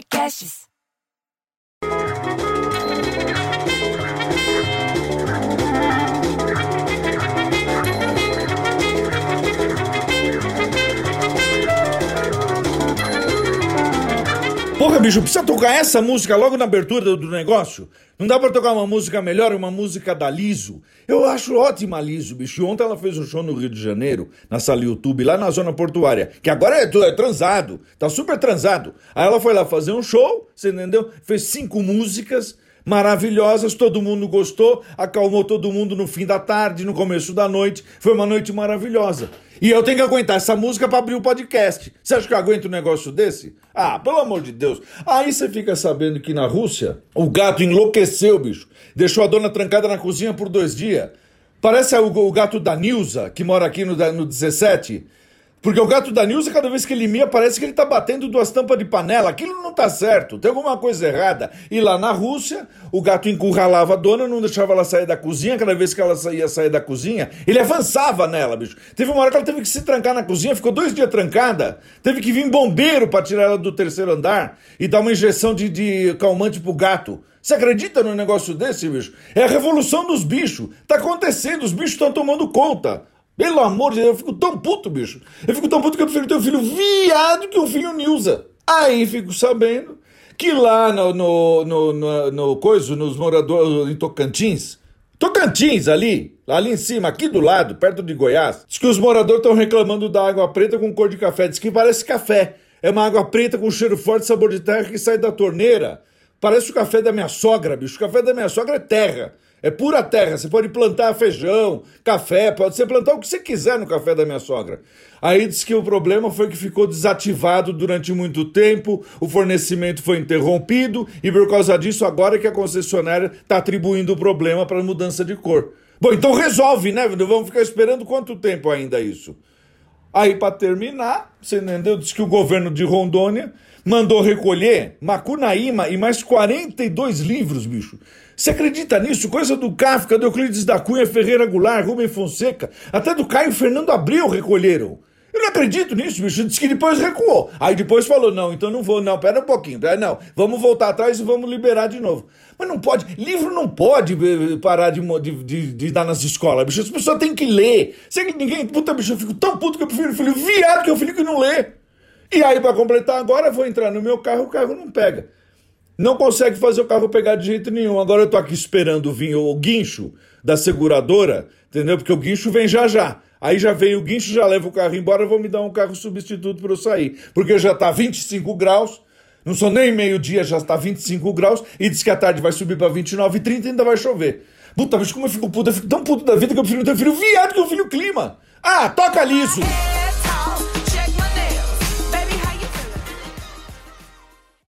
Podcasts. Bicho, precisa tocar essa música logo na abertura do, negócio? Não dá pra tocar uma música melhor, uma música da Liso? Eu acho ótima a Liso, bicho. Ontem ela fez um show no Rio de Janeiro, na sala YouTube, lá na zona portuária, que agora é, é transado, tá super transado. Aí ela foi lá fazer um show, você entendeu? Fez cinco músicas maravilhosas, todo mundo gostou, acalmou todo mundo no fim da tarde, no começo da noite. Foi uma noite maravilhosa. E eu tenho que aguentar essa música para abrir o podcast. Você acha que eu aguento um negócio desse? Ah, pelo amor de Deus. Aí você fica sabendo que na Rússia o gato enlouqueceu, bicho. Deixou a dona trancada na cozinha por dois dias. Parece o, o gato da Nilza, que mora aqui no, no 17. Porque o gato da Nilza, cada vez que ele mia, parece que ele tá batendo duas tampas de panela. Aquilo não tá certo, tem alguma coisa errada. E lá na Rússia, o gato encurralava a dona, não deixava ela sair da cozinha. Cada vez que ela ia sair da cozinha, ele avançava nela, bicho. Teve uma hora que ela teve que se trancar na cozinha, ficou dois dias trancada. Teve que vir bombeiro para tirar ela do terceiro andar e dar uma injeção de, de calmante pro gato. Você acredita num negócio desse, bicho? É a revolução dos bichos. Tá acontecendo, os bichos estão tomando conta. Pelo amor de Deus, eu fico tão puto, bicho. Eu fico tão puto que eu prefiro ter um filho viado que um filho Nilza. Aí fico sabendo que lá no, no, no, no, no coisa, nos moradores em Tocantins, Tocantins ali, ali em cima, aqui do lado, perto de Goiás, diz que os moradores estão reclamando da água preta com cor de café. Diz que parece café. É uma água preta com cheiro forte, sabor de terra que sai da torneira. Parece o café da minha sogra, bicho. O café da minha sogra é terra. É pura terra. Você pode plantar feijão, café, pode ser plantar o que você quiser no café da minha sogra. Aí diz que o problema foi que ficou desativado durante muito tempo, o fornecimento foi interrompido e por causa disso agora é que a concessionária está atribuindo o problema para mudança de cor. Bom, então resolve, né? Vamos ficar esperando quanto tempo ainda isso? Aí, para terminar, você entendeu? Diz que o governo de Rondônia mandou recolher Macunaíma e mais 42 livros, bicho. Você acredita nisso? Coisa do Kafka, do Euclides da Cunha, Ferreira Goulart, Rubem Fonseca, até do Caio Fernando Abreu recolheram. Eu acredito nisso, bicho. Disse que depois recuou. Aí depois falou: não, então não vou, não, pera um pouquinho. Não, vamos voltar atrás e vamos liberar de novo. Mas não pode, livro não pode eh, parar de, de, de, de dar nas escolas, bicho. As pessoas têm que ler. Sei que ninguém, puta, bicho, eu fico tão puto que eu prefiro filho viado que eu filho que não lê. E aí, para completar agora, vou entrar no meu carro, o carro não pega. Não consegue fazer o carro pegar de jeito nenhum. Agora eu tô aqui esperando vir o guincho da seguradora, entendeu? Porque o guincho vem já já. Aí já vem o guincho, já leva o carro embora, vou me dar um carro substituto para eu sair. Porque já tá 25 graus, não são nem meio-dia, já está 25 graus, e diz que a tarde vai subir para 29 e 30 e ainda vai chover. Puta, mas como eu fico puto, eu fico tão puto da vida que eu prefiro ter filho viado que eu filho clima. Ah, toca liso!